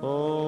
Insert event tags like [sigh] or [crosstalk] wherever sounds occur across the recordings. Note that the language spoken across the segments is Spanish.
de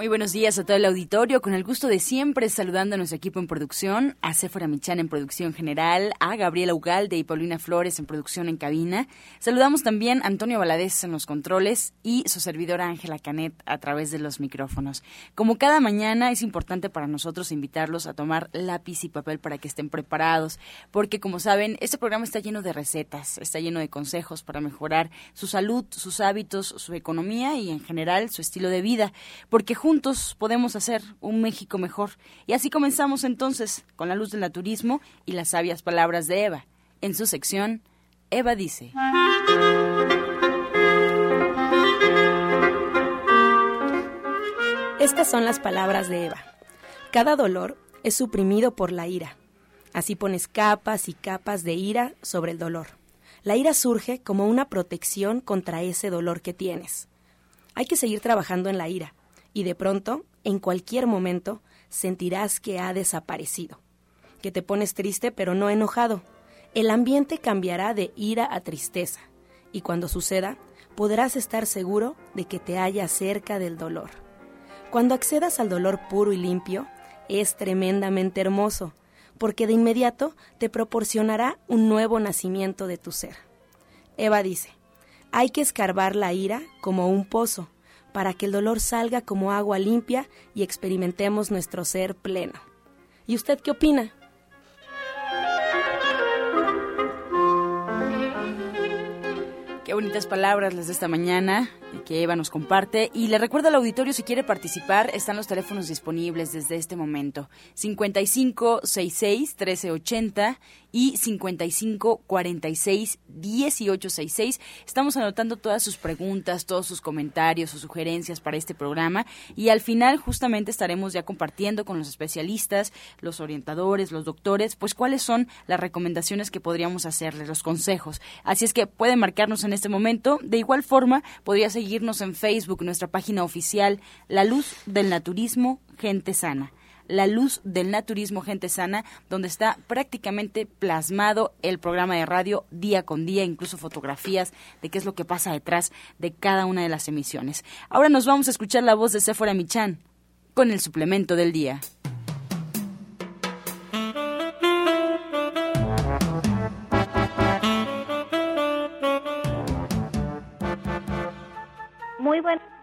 Muy buenos días a todo el auditorio, con el gusto de siempre saludando a nuestro equipo en producción, a Sephora Michan en producción general, a Gabriela Ugalde y Paulina Flores en producción en cabina. Saludamos también a Antonio Valadez en los controles y su servidora Ángela Canet a través de los micrófonos. Como cada mañana es importante para nosotros invitarlos a tomar lápiz y papel para que estén preparados, porque como saben, este programa está lleno de recetas, está lleno de consejos para mejorar su salud, sus hábitos, su economía y en general su estilo de vida, porque juntos podemos hacer un México mejor. Y así comenzamos entonces con la luz del naturismo y las sabias palabras de Eva. En su sección, Eva dice. Estas son las palabras de Eva. Cada dolor es suprimido por la ira. Así pones capas y capas de ira sobre el dolor. La ira surge como una protección contra ese dolor que tienes. Hay que seguir trabajando en la ira, y de pronto, en cualquier momento, sentirás que ha desaparecido, que te pones triste pero no enojado. El ambiente cambiará de ira a tristeza y cuando suceda, podrás estar seguro de que te halla cerca del dolor. Cuando accedas al dolor puro y limpio, es tremendamente hermoso, porque de inmediato te proporcionará un nuevo nacimiento de tu ser. Eva dice, hay que escarbar la ira como un pozo, para que el dolor salga como agua limpia y experimentemos nuestro ser pleno. ¿Y usted qué opina? Qué bonitas palabras las de esta mañana que Eva nos comparte. Y le recuerdo al auditorio, si quiere participar, están los teléfonos disponibles desde este momento. 5566-1380 y 5546-1866. Estamos anotando todas sus preguntas, todos sus comentarios, sus sugerencias para este programa. Y al final justamente estaremos ya compartiendo con los especialistas, los orientadores, los doctores, pues cuáles son las recomendaciones que podríamos hacerles, los consejos. Así es que pueden marcarnos en este momento. De igual forma, podría seguirnos en Facebook, nuestra página oficial, La Luz del Naturismo, Gente Sana. La Luz del Naturismo Gente Sana, donde está prácticamente plasmado el programa de radio día con día, incluso fotografías de qué es lo que pasa detrás de cada una de las emisiones. Ahora nos vamos a escuchar la voz de Sephora Michan con el suplemento del día.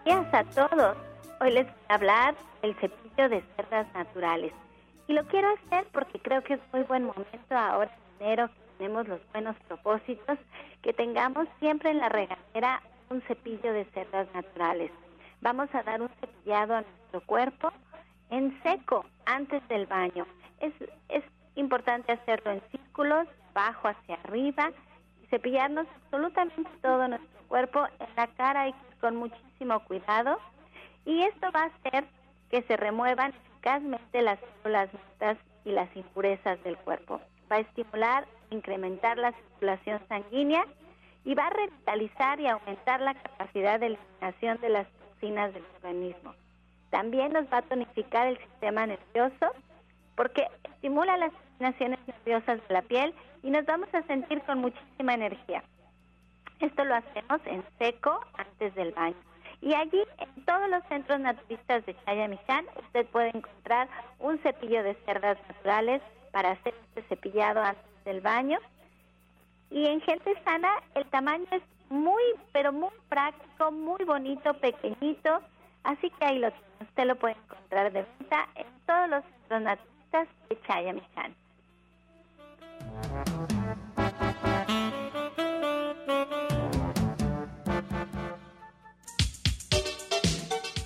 Días a todos. Hoy les voy a hablar del cepillo de cerdas naturales. Y lo quiero hacer porque creo que es muy buen momento ahora en enero que tenemos los buenos propósitos, que tengamos siempre en la regadera un cepillo de cerdas naturales. Vamos a dar un cepillado a nuestro cuerpo en seco antes del baño. Es, es importante hacerlo en círculos, bajo hacia arriba, cepillarnos absolutamente todo nuestro cuerpo en la cara y con muchísimo cuidado y esto va a hacer que se remuevan eficazmente las células muertas y las impurezas del cuerpo. Va a estimular, incrementar la circulación sanguínea y va a revitalizar y aumentar la capacidad de eliminación de las toxinas del organismo. También nos va a tonificar el sistema nervioso porque estimula las terminaciones nerviosas de la piel y nos vamos a sentir con muchísima energía. Esto lo hacemos en seco antes del baño. Y allí, en todos los centros naturistas de Chayamichán, usted puede encontrar un cepillo de cerdas naturales para hacer este cepillado antes del baño. Y en gente sana, el tamaño es muy, pero muy práctico, muy bonito, pequeñito. Así que ahí lo tiene. Usted lo puede encontrar de venta en todos los centros naturistas de Chayamichán.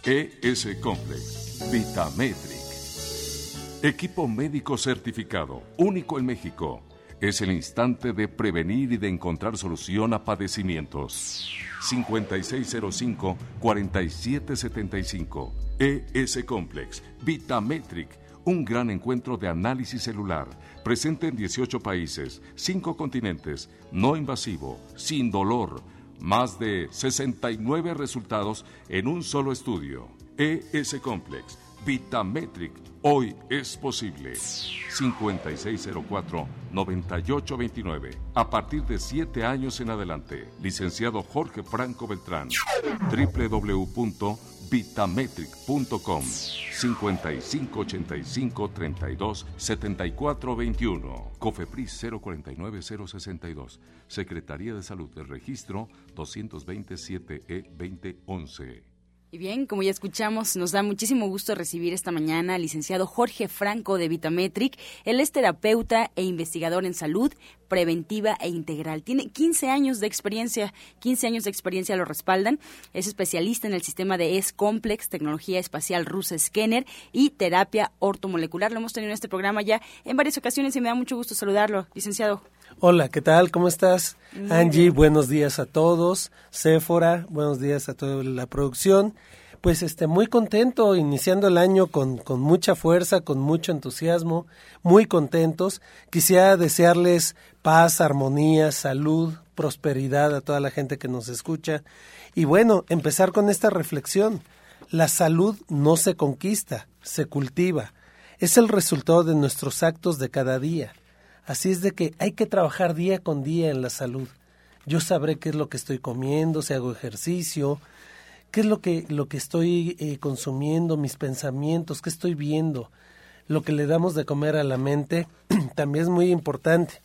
ES Complex, Vitametric. Equipo médico certificado, único en México. Es el instante de prevenir y de encontrar solución a padecimientos. 5605-4775. ES Complex, Vitametric, un gran encuentro de análisis celular, presente en 18 países, 5 continentes, no invasivo, sin dolor más de 69 resultados en un solo estudio. ES Complex, Vitametric, hoy es posible. 5604-9829. A partir de 7 años en adelante. Licenciado Jorge Franco Beltrán. www.vitametric.com 5585 32 7421. Cofepris 049 062. Secretaría de Salud del Registro 227 E 2011. Y bien, como ya escuchamos, nos da muchísimo gusto recibir esta mañana al licenciado Jorge Franco de Vitametric. Él es terapeuta e investigador en salud preventiva e integral. Tiene 15 años de experiencia, 15 años de experiencia lo respaldan. Es especialista en el sistema de S-Complex, tecnología espacial rusa Scanner y terapia ortomolecular. Lo hemos tenido en este programa ya en varias ocasiones y me da mucho gusto saludarlo, licenciado. Hola, ¿qué tal? ¿Cómo estás? Angie, buenos días a todos. Sephora, buenos días a toda la producción. Pues este, muy contento, iniciando el año con, con mucha fuerza, con mucho entusiasmo, muy contentos. Quisiera desearles paz, armonía, salud, prosperidad a toda la gente que nos escucha. Y bueno, empezar con esta reflexión. La salud no se conquista, se cultiva. Es el resultado de nuestros actos de cada día. Así es de que hay que trabajar día con día en la salud. Yo sabré qué es lo que estoy comiendo, si hago ejercicio, qué es lo que, lo que estoy eh, consumiendo, mis pensamientos, qué estoy viendo. Lo que le damos de comer a la mente [clears throat] también es muy importante.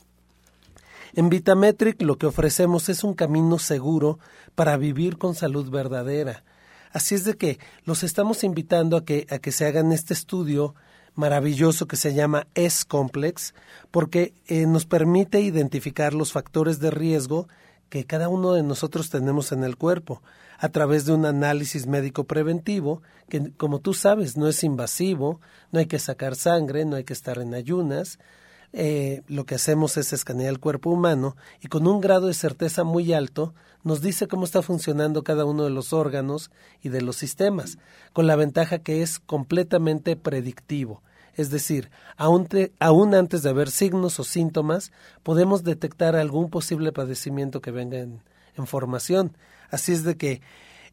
En Vitametric lo que ofrecemos es un camino seguro para vivir con salud verdadera. Así es de que los estamos invitando a que, a que se hagan este estudio maravilloso que se llama S-Complex, porque eh, nos permite identificar los factores de riesgo que cada uno de nosotros tenemos en el cuerpo a través de un análisis médico preventivo que, como tú sabes, no es invasivo, no hay que sacar sangre, no hay que estar en ayunas. Eh, lo que hacemos es escanear el cuerpo humano y con un grado de certeza muy alto nos dice cómo está funcionando cada uno de los órganos y de los sistemas, con la ventaja que es completamente predictivo. Es decir, aún, antes de haber signos o síntomas, podemos detectar algún posible padecimiento que venga en, formación. Así es de que,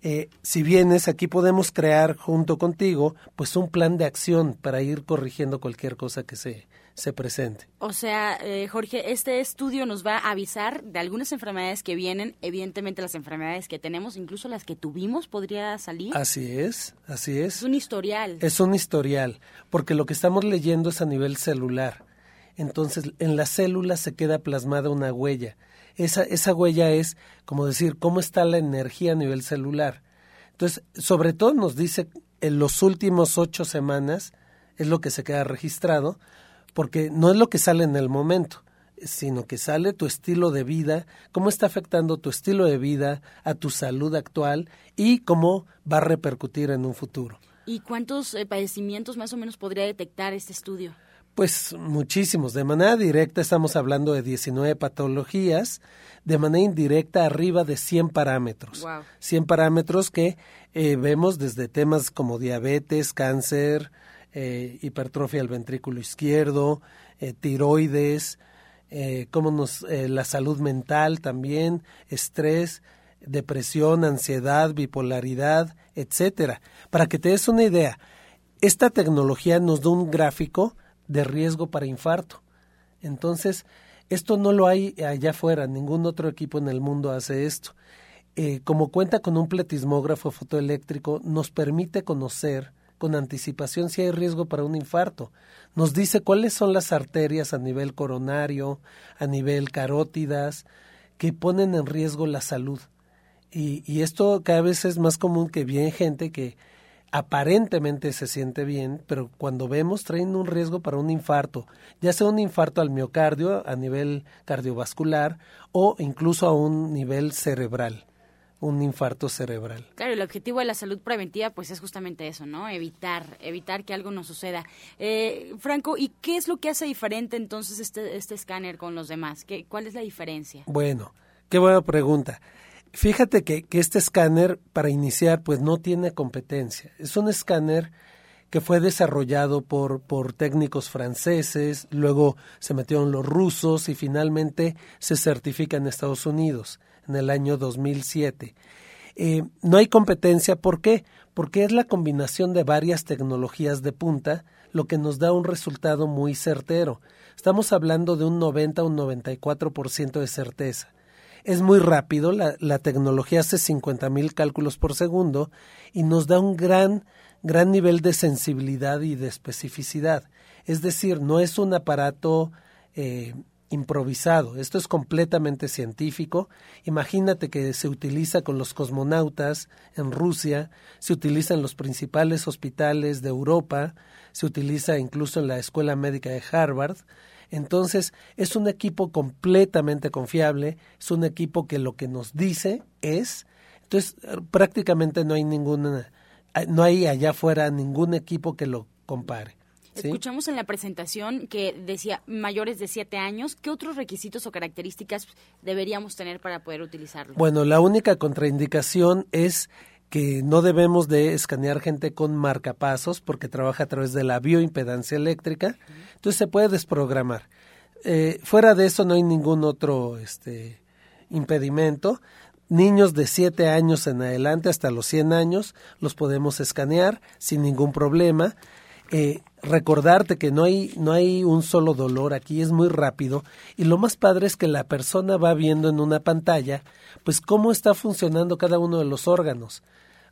eh, si vienes, aquí podemos crear junto contigo, pues un plan de acción para ir corrigiendo cualquier cosa que se, se presente. O sea, eh, Jorge, este estudio nos va a avisar de algunas enfermedades que vienen, evidentemente las enfermedades que tenemos, incluso las que tuvimos, podría salir. Así es, así es. Es un historial. Es un historial, porque lo que estamos leyendo es a nivel celular. Entonces, en las células se queda plasmada una huella. Esa, esa huella es, como decir, cómo está la energía a nivel celular. Entonces, sobre todo nos dice en los últimos ocho semanas, es lo que se queda registrado, porque no es lo que sale en el momento, sino que sale tu estilo de vida, cómo está afectando tu estilo de vida a tu salud actual y cómo va a repercutir en un futuro. ¿Y cuántos eh, padecimientos más o menos podría detectar este estudio? Pues muchísimos. De manera directa estamos hablando de 19 patologías, de manera indirecta arriba de 100 parámetros. Wow. 100 parámetros que eh, vemos desde temas como diabetes, cáncer, eh, hipertrofia del ventrículo izquierdo, eh, tiroides, eh, nos, eh, la salud mental también, estrés, depresión, ansiedad, bipolaridad, etcétera. Para que te des una idea, esta tecnología nos da un gráfico de riesgo para infarto. Entonces, esto no lo hay allá afuera, ningún otro equipo en el mundo hace esto. como cuenta con un pletismógrafo fotoeléctrico, nos permite conocer con anticipación si hay riesgo para un infarto. Nos dice cuáles son las arterias a nivel coronario, a nivel carótidas, que ponen en riesgo la salud. Y, esto cada vez es más común que viene gente que aparentemente se siente bien, pero cuando vemos traen un riesgo para un infarto, ya sea un infarto al miocardio a nivel cardiovascular o incluso a un nivel cerebral un infarto cerebral. Claro, el objetivo de la salud preventiva pues es justamente eso, ¿no? Evitar, evitar que algo nos suceda. Eh, Franco, ¿y qué es lo que hace diferente entonces este, este escáner con los demás? ¿Qué, ¿Cuál es la diferencia? Bueno, qué buena pregunta. Fíjate que, que este escáner, para iniciar, pues no tiene competencia. Es un escáner que fue desarrollado por, por técnicos franceses, luego se metieron los rusos y finalmente se certifica en Estados Unidos en el año 2007. Eh, no hay competencia, ¿por qué? Porque es la combinación de varias tecnologías de punta lo que nos da un resultado muy certero. Estamos hablando de un 90 o un 94% de certeza es muy rápido, la, tecnología hace 50.000 mil cálculos por segundo y nos da un gran, gran nivel de sensibilidad y de especificidad. Es decir, no es un aparato eh, improvisado, esto es completamente científico. Imagínate que se utiliza con los cosmonautas en Rusia, se utiliza en los principales hospitales de Europa, se utiliza incluso en la Escuela Médica de Harvard, entonces, es un equipo completamente confiable, es un equipo que lo que nos dice es, entonces prácticamente no hay ninguna, no hay allá afuera ningún equipo que lo compare. Escuchamos en la presentación que decía mayores de siete años. ¿Qué otros requisitos o características deberíamos tener para poder utilizarlo? Bueno, la única contraindicación es que no debemos de escanear gente con marcapasos porque trabaja a través de la bioimpedancia eléctrica, entonces se puede desprogramar. Eh, fuera de eso no hay ningún otro este, impedimento. Niños de 7 años en adelante hasta los 100 años los podemos escanear sin ningún problema. Eh, recordarte que no hay, no hay un solo dolor aquí, es muy rápido y lo más padre es que la persona va viendo en una pantalla pues cómo está funcionando cada uno de los órganos.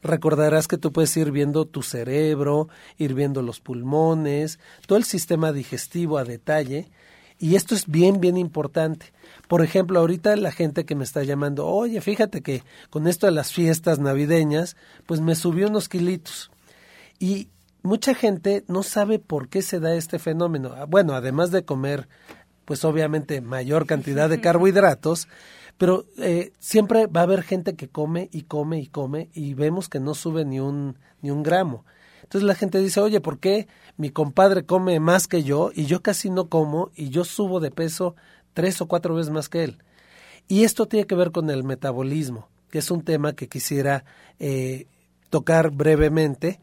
Recordarás que tú puedes ir viendo tu cerebro, ir viendo los pulmones, todo el sistema digestivo a detalle y esto es bien, bien importante. Por ejemplo, ahorita la gente que me está llamando, oye, fíjate que con esto de las fiestas navideñas, pues me subió unos kilitos. Y mucha gente no sabe por qué se da este fenómeno. Ah, bueno, además de comer, pues obviamente mayor cantidad de [laughs] carbohidratos, pero eh, siempre va a haber gente que come y come y come y vemos que no sube ni un, ni un gramo. Entonces la gente dice, oye, ¿por qué mi compadre come más que yo y yo casi no como y yo subo de peso tres o cuatro veces más que él? Y esto tiene que ver con el metabolismo, que es un tema que quisiera eh, tocar brevemente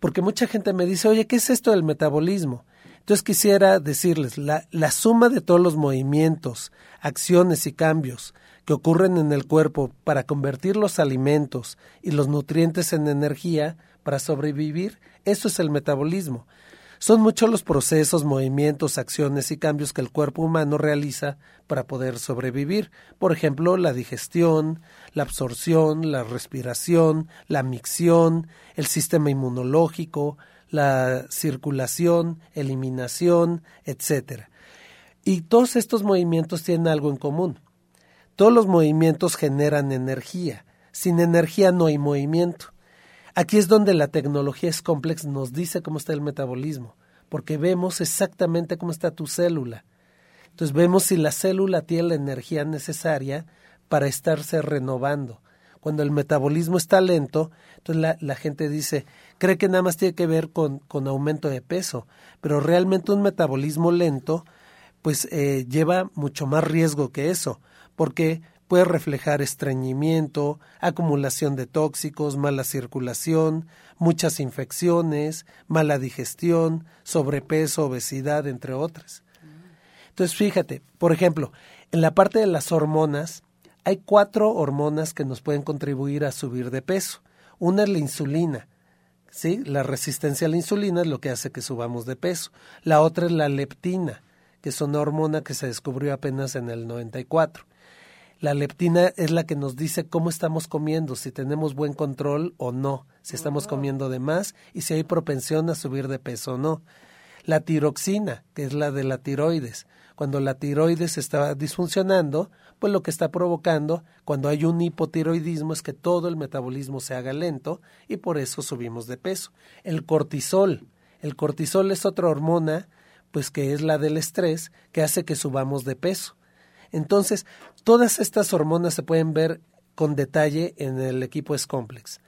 porque mucha gente me dice, oye, ¿qué es esto del metabolismo? Entonces quisiera decirles, la, la suma de todos los movimientos, acciones y cambios que ocurren en el cuerpo para convertir los alimentos y los nutrientes en energía para sobrevivir, eso es el metabolismo. Son muchos los procesos, movimientos, acciones y cambios que el cuerpo humano realiza para poder sobrevivir. Por ejemplo, la digestión, la absorción, la respiración, la micción, el sistema inmunológico, la circulación, eliminación, etc. Y todos estos movimientos tienen algo en común. Todos los movimientos generan energía. Sin energía no hay movimiento. Aquí es donde la tecnología es complex, nos dice cómo está el metabolismo, porque vemos exactamente cómo está tu célula. Entonces vemos si la célula tiene la energía necesaria para estarse renovando. Cuando el metabolismo está lento, entonces la, gente dice, cree que nada más tiene que ver con, con aumento de peso, pero realmente un metabolismo lento pues eh, lleva mucho más riesgo que eso, porque puede reflejar estreñimiento, acumulación de tóxicos, mala circulación, muchas infecciones, mala digestión, sobrepeso, obesidad, entre otras. Entonces, fíjate, por ejemplo, en la parte de las hormonas, hay cuatro hormonas que nos pueden contribuir a subir de peso. Una es la insulina, ¿sí? La resistencia a la insulina es lo que hace que subamos de peso. La otra es la leptina, que es una hormona que se descubrió apenas en el 94. La leptina es la que nos dice cómo estamos comiendo, si tenemos buen control o no, si estamos comiendo de más y si hay propensión a subir de peso o no. la tiroxina, que es la de la tiroides. Cuando la tiroides está disfuncionando, pues lo que está provocando cuando hay un hipotiroidismo es que todo el metabolismo se haga lento y por eso subimos de peso. El cortisol, el cortisol es otra hormona, pues que es la del estrés, que hace que subamos de peso. Entonces, todas estas hormonas se pueden ver con detalle en el equipo S-Complex.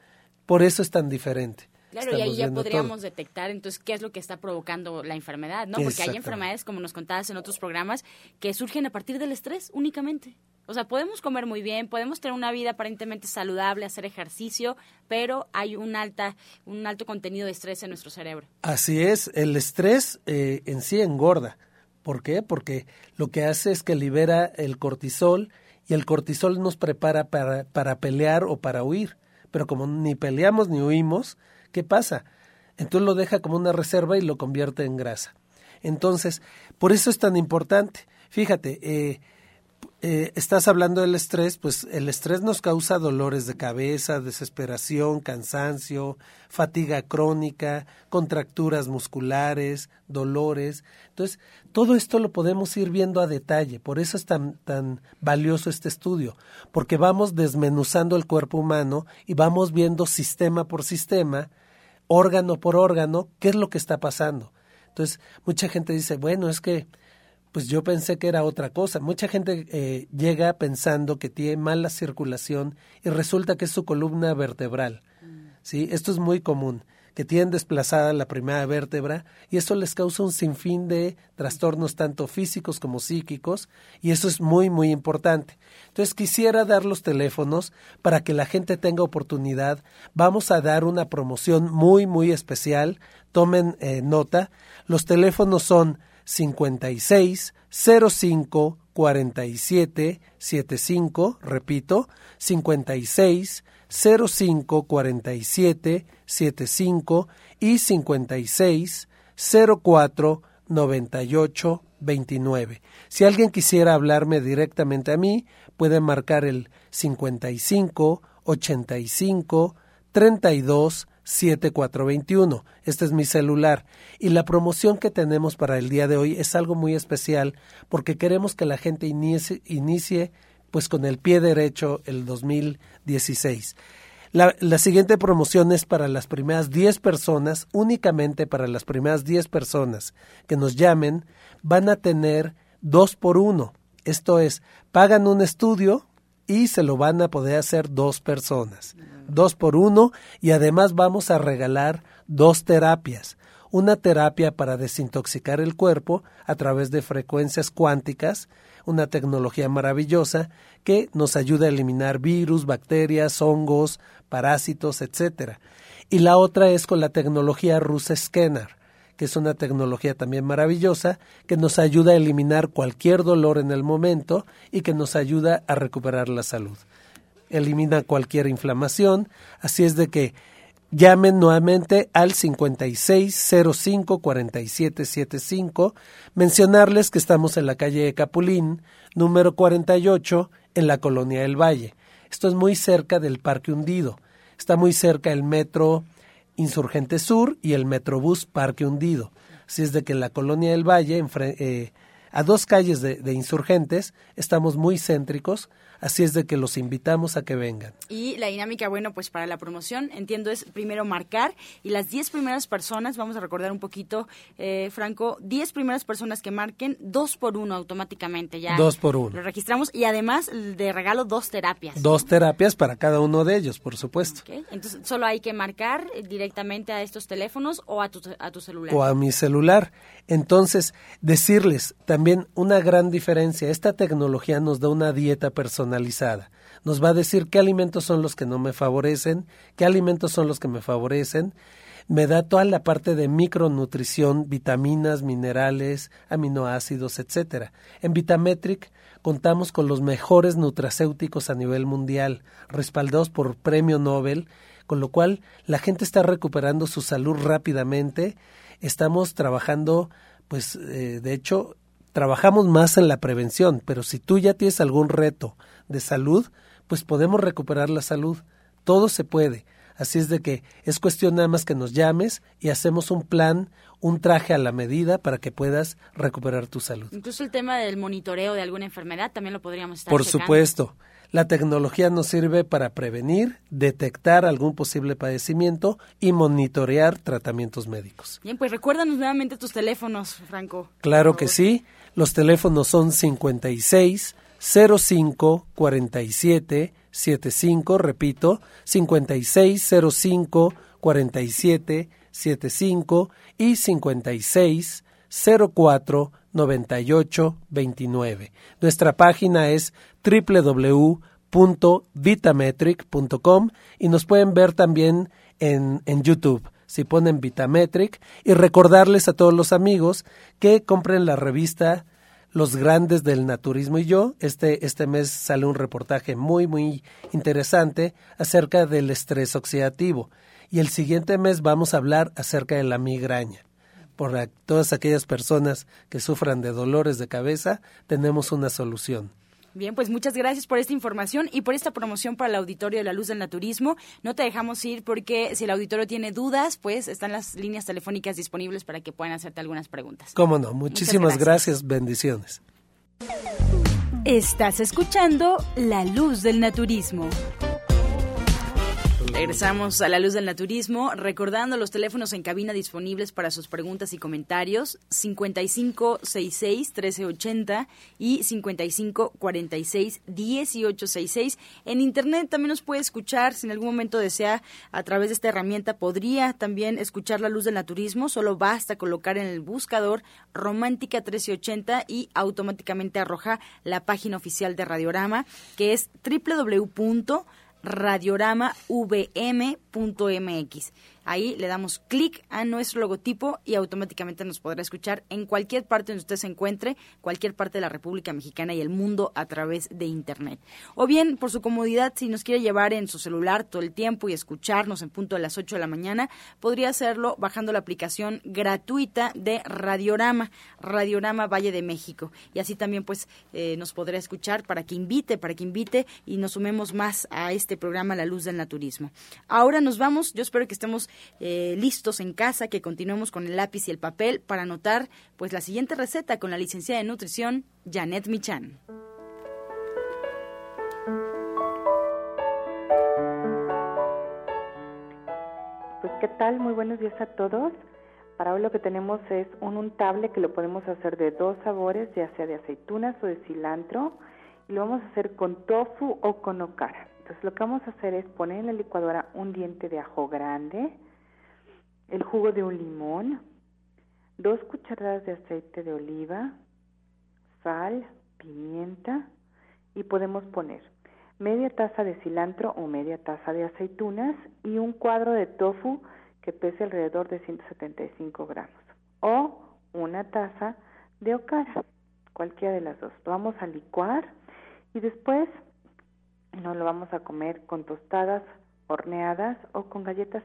Por eso es tan diferente. Claro, y ahí ya podríamos detectar entonces qué es lo que está provocando la enfermedad, ¿no? Porque hay enfermedades, como nos contabas en otros programas, que surgen a partir del estrés únicamente. O sea, podemos comer muy bien, podemos tener una vida aparentemente saludable, hacer ejercicio, pero hay un alta, un alto contenido de estrés en nuestro cerebro. Así es, el estrés eh, en sí engorda. ¿Por qué? Porque lo que hace es que libera el cortisol y el cortisol nos prepara para, para pelear o para huir. Pero como ni peleamos ni huimos, ¿qué pasa? Entonces lo deja como una reserva y lo convierte en grasa. Entonces, por eso es tan importante. Fíjate, eh, eh, estás hablando del estrés, pues el estrés nos causa dolores de cabeza, desesperación, cansancio, fatiga crónica, contracturas musculares, dolores. Entonces, todo esto lo podemos ir viendo a detalle, por eso es tan, tan valioso este estudio, porque vamos desmenuzando el cuerpo humano y vamos viendo sistema por sistema, órgano por órgano, qué es lo que está pasando. Entonces, mucha gente dice, bueno, es que pues yo pensé que era otra cosa. Mucha gente eh, llega pensando que tiene mala circulación y resulta que es su columna vertebral. ¿sí? Esto es muy común, que tienen desplazada la primera vértebra y eso les causa un sinfín de trastornos tanto físicos como psíquicos y eso es muy, muy importante. Entonces quisiera dar los teléfonos para que la gente tenga oportunidad. Vamos a dar una promoción muy, muy especial. Tomen eh, nota. Los teléfonos son 56 05 47 75, repito, 56 05 47 75 y 56 04 98 29. Si alguien quisiera hablarme directamente a mí, puede marcar el 55 85 32 7421. Este es mi celular. Y la promoción que tenemos para el día de hoy es algo muy especial porque queremos que la gente inicie, inicie pues con el pie derecho el 2016. La, la, siguiente promoción es para las primeras 10 personas, únicamente para las primeras 10 personas que nos llamen, van a tener dos por uno. Esto es, pagan un estudio y se lo van a poder hacer dos personas dos por uno y además vamos a regalar dos terapias. Una terapia para desintoxicar el cuerpo a través de frecuencias cuánticas, una tecnología maravillosa que nos ayuda a eliminar virus, bacterias, hongos, parásitos, etc. Y la otra es con la tecnología rusa Scanner, que es una tecnología también maravillosa que nos ayuda a eliminar cualquier dolor en el momento y que nos ayuda a recuperar la salud elimina cualquier inflamación, así es de que llamen nuevamente al 5605-4775, mencionarles que estamos en la calle de Capulín, número 48, en la colonia del Valle. Esto es muy cerca del Parque Hundido. Está muy cerca el metro Insurgente Sur y el Metrobús Parque Hundido. Así es de que en la colonia del Valle, eh, a dos calles de Insurgentes, estamos muy céntricos, Así es de que los invitamos a que vengan. Y la dinámica, bueno, pues para la promoción, entiendo, es primero marcar y las 10 primeras personas, vamos a recordar un poquito, eh, Franco, 10 primeras personas que marquen, dos por uno automáticamente ya. Dos por uno. Lo registramos y además de regalo dos terapias. Dos terapias para cada uno de ellos, por supuesto. Entonces, solo hay que marcar directamente a estos teléfonos o a tu, a tu celular. O a mi celular. Entonces, decirles también una gran diferencia. Esta tecnología nos da una dieta personal nos va a decir qué alimentos son los que no me favorecen, qué alimentos son los que me favorecen. Me da toda la parte de micronutrición, vitaminas, minerales, aminoácidos, etcétera. En Vitametric contamos con los mejores nutracéuticos a nivel mundial, respaldados por premio Nobel, con lo cual la gente está recuperando su salud rápidamente. Estamos trabajando, pues, eh, de hecho, trabajamos más en la prevención, pero si tú ya tienes algún reto de salud, pues podemos recuperar la salud. Todo se puede. Así es de que es cuestión nada más que nos llames y hacemos un plan, un traje a la medida para que puedas recuperar tu salud. Incluso el tema del monitoreo de alguna enfermedad también lo podríamos estar Por supuesto. La tecnología nos sirve para prevenir, detectar algún posible padecimiento y monitorear tratamientos médicos. Bien, pues recuérdanos nuevamente tus teléfonos, Franco. Claro que sí. Los teléfonos son 56 05 47 75, repito, 56 05 47 75 y 56 04 98 29. Nuestra página es www.vitametric.com y nos pueden ver también en, en YouTube si ponen Vitametric y recordarles a todos los amigos que compren la revista Los Grandes del Naturismo y yo. Este, este mes sale un reportaje muy, muy interesante acerca del estrés oxidativo. Y el siguiente mes vamos a hablar acerca de la migraña. Por todas aquellas personas que sufran de dolores de cabeza, tenemos una solución. Bien, pues muchas gracias por esta información y por esta promoción para el auditorio de la luz del naturismo. No te dejamos ir porque si el auditorio tiene dudas, pues están las líneas telefónicas disponibles para que puedan hacerte algunas preguntas. Cómo no, muchísimas gracias. gracias, bendiciones. Estás escuchando La Luz del Naturismo. Regresamos a la luz del naturismo, recordando los teléfonos en cabina disponibles para sus preguntas y comentarios, 5566-1380 y 5546-1866. En internet también nos puede escuchar, si en algún momento desea, a través de esta herramienta, podría también escuchar la luz del naturismo, solo basta colocar en el buscador Romántica 1380 y automáticamente arroja la página oficial de Radiorama, que es www radioramavm.mx. Ahí le damos clic a nuestro logotipo y automáticamente nos podrá escuchar en cualquier parte donde usted se encuentre, cualquier parte de la República Mexicana y el mundo a través de Internet. O bien, por su comodidad, si nos quiere llevar en su celular todo el tiempo y escucharnos en punto a las 8 de la mañana, podría hacerlo bajando la aplicación gratuita de Radiorama, Radiorama Valle de México. Y así también pues eh, nos podrá escuchar para que invite, para que invite y nos sumemos más a este programa La Luz del Naturismo. Ahora nos vamos, yo espero que estemos eh, listos en casa, que continuemos con el lápiz y el papel para anotar pues la siguiente receta con la licenciada de nutrición Janet Michan. Pues qué tal, muy buenos días a todos. Para hoy lo que tenemos es un untable que lo podemos hacer de dos sabores, ya sea de aceitunas o de cilantro, y lo vamos a hacer con tofu o con okara. Entonces lo que vamos a hacer es poner en la licuadora un diente de ajo grande, el jugo de un limón, dos cucharadas de aceite de oliva, sal, pimienta y podemos poner media taza de cilantro o media taza de aceitunas y un cuadro de tofu que pese alrededor de 175 gramos o una taza de okara, cualquiera de las dos. Lo vamos a licuar y después nos lo vamos a comer con tostadas horneadas o con galletas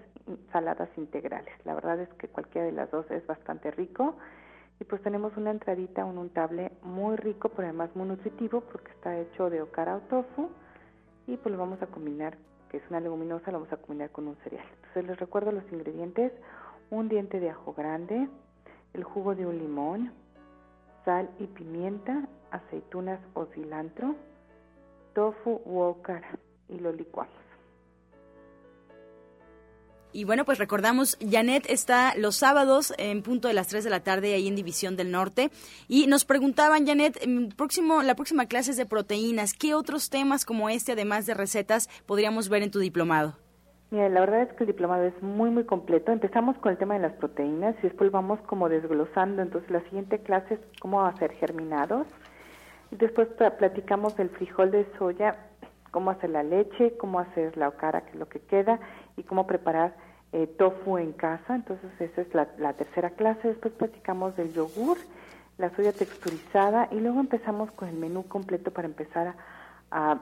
saladas integrales. La verdad es que cualquiera de las dos es bastante rico. Y pues tenemos una entradita, un untable muy rico, pero además muy nutritivo porque está hecho de okara o tofu. Y pues lo vamos a combinar, que es una leguminosa, lo vamos a combinar con un cereal. Entonces les recuerdo los ingredientes. Un diente de ajo grande, el jugo de un limón, sal y pimienta, aceitunas o cilantro, tofu u okara y lo licuamos. Y bueno, pues recordamos, Janet está los sábados en punto de las 3 de la tarde ahí en División del Norte. Y nos preguntaban, Janet, próximo, la próxima clase es de proteínas. ¿Qué otros temas como este, además de recetas, podríamos ver en tu diplomado? Mira, la verdad es que el diplomado es muy, muy completo. Empezamos con el tema de las proteínas y después vamos como desglosando. Entonces, la siguiente clase es cómo hacer germinados. Después platicamos del frijol de soya, cómo hacer la leche, cómo hacer la okara, que es lo que queda, y cómo preparar eh, tofu en casa. Entonces esa es la, tercera clase. Después platicamos del yogur, la soya texturizada y luego empezamos con el menú completo para empezar a,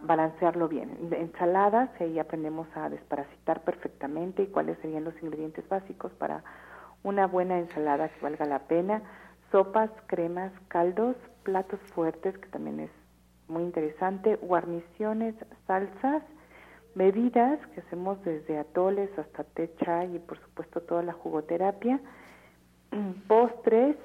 balancearlo bien. Ensaladas, ahí aprendemos a desparasitar perfectamente y cuáles serían los ingredientes básicos para una buena ensalada que valga la pena. Sopas, cremas, caldos, platos fuertes, que también es muy interesante, guarniciones, salsas, bebidas que hacemos desde atoles hasta té chai y por supuesto toda la jugoterapia, [clears throat] postres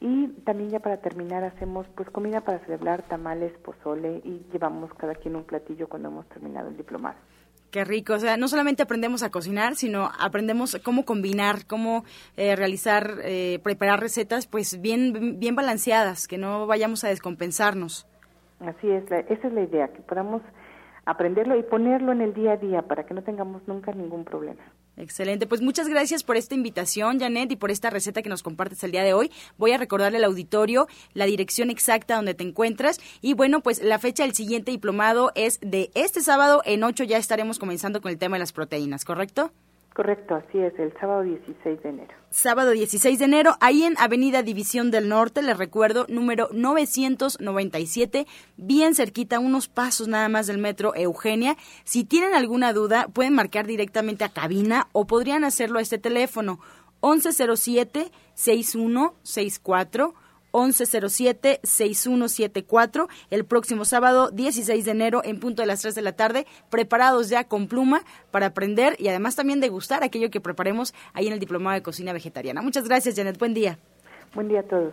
y también ya para terminar hacemos pues comida para celebrar, tamales, pozole y llevamos cada quien un platillo cuando hemos terminado el diplomado. Qué rico, o sea, no solamente aprendemos a cocinar, sino aprendemos cómo combinar, cómo eh, realizar, eh, preparar recetas, pues bien, bien balanceadas, que no vayamos a descompensarnos. Así es, esa es la idea, que podamos aprenderlo y ponerlo en el día a día para que no tengamos nunca ningún problema. Excelente, pues muchas gracias por esta invitación, Janet, y por esta receta que nos compartes el día de hoy. Voy a recordarle al auditorio la dirección exacta donde te encuentras. Y bueno, pues la fecha del siguiente diplomado es de este sábado. En 8 ya estaremos comenzando con el tema de las proteínas, ¿correcto? Correcto, así es, el sábado 16 de enero. Sábado 16 de enero, ahí en Avenida División del Norte, les recuerdo, número 997, bien cerquita, unos pasos nada más del metro Eugenia. Si tienen alguna duda, pueden marcar directamente a cabina o podrían hacerlo a este teléfono 1107 6164 1107-6174 el próximo sábado 16 de enero en punto de las 3 de la tarde, preparados ya con pluma para aprender y además también degustar aquello que preparemos ahí en el Diplomado de Cocina Vegetariana. Muchas gracias, Janet. Buen día. Buen día a todos.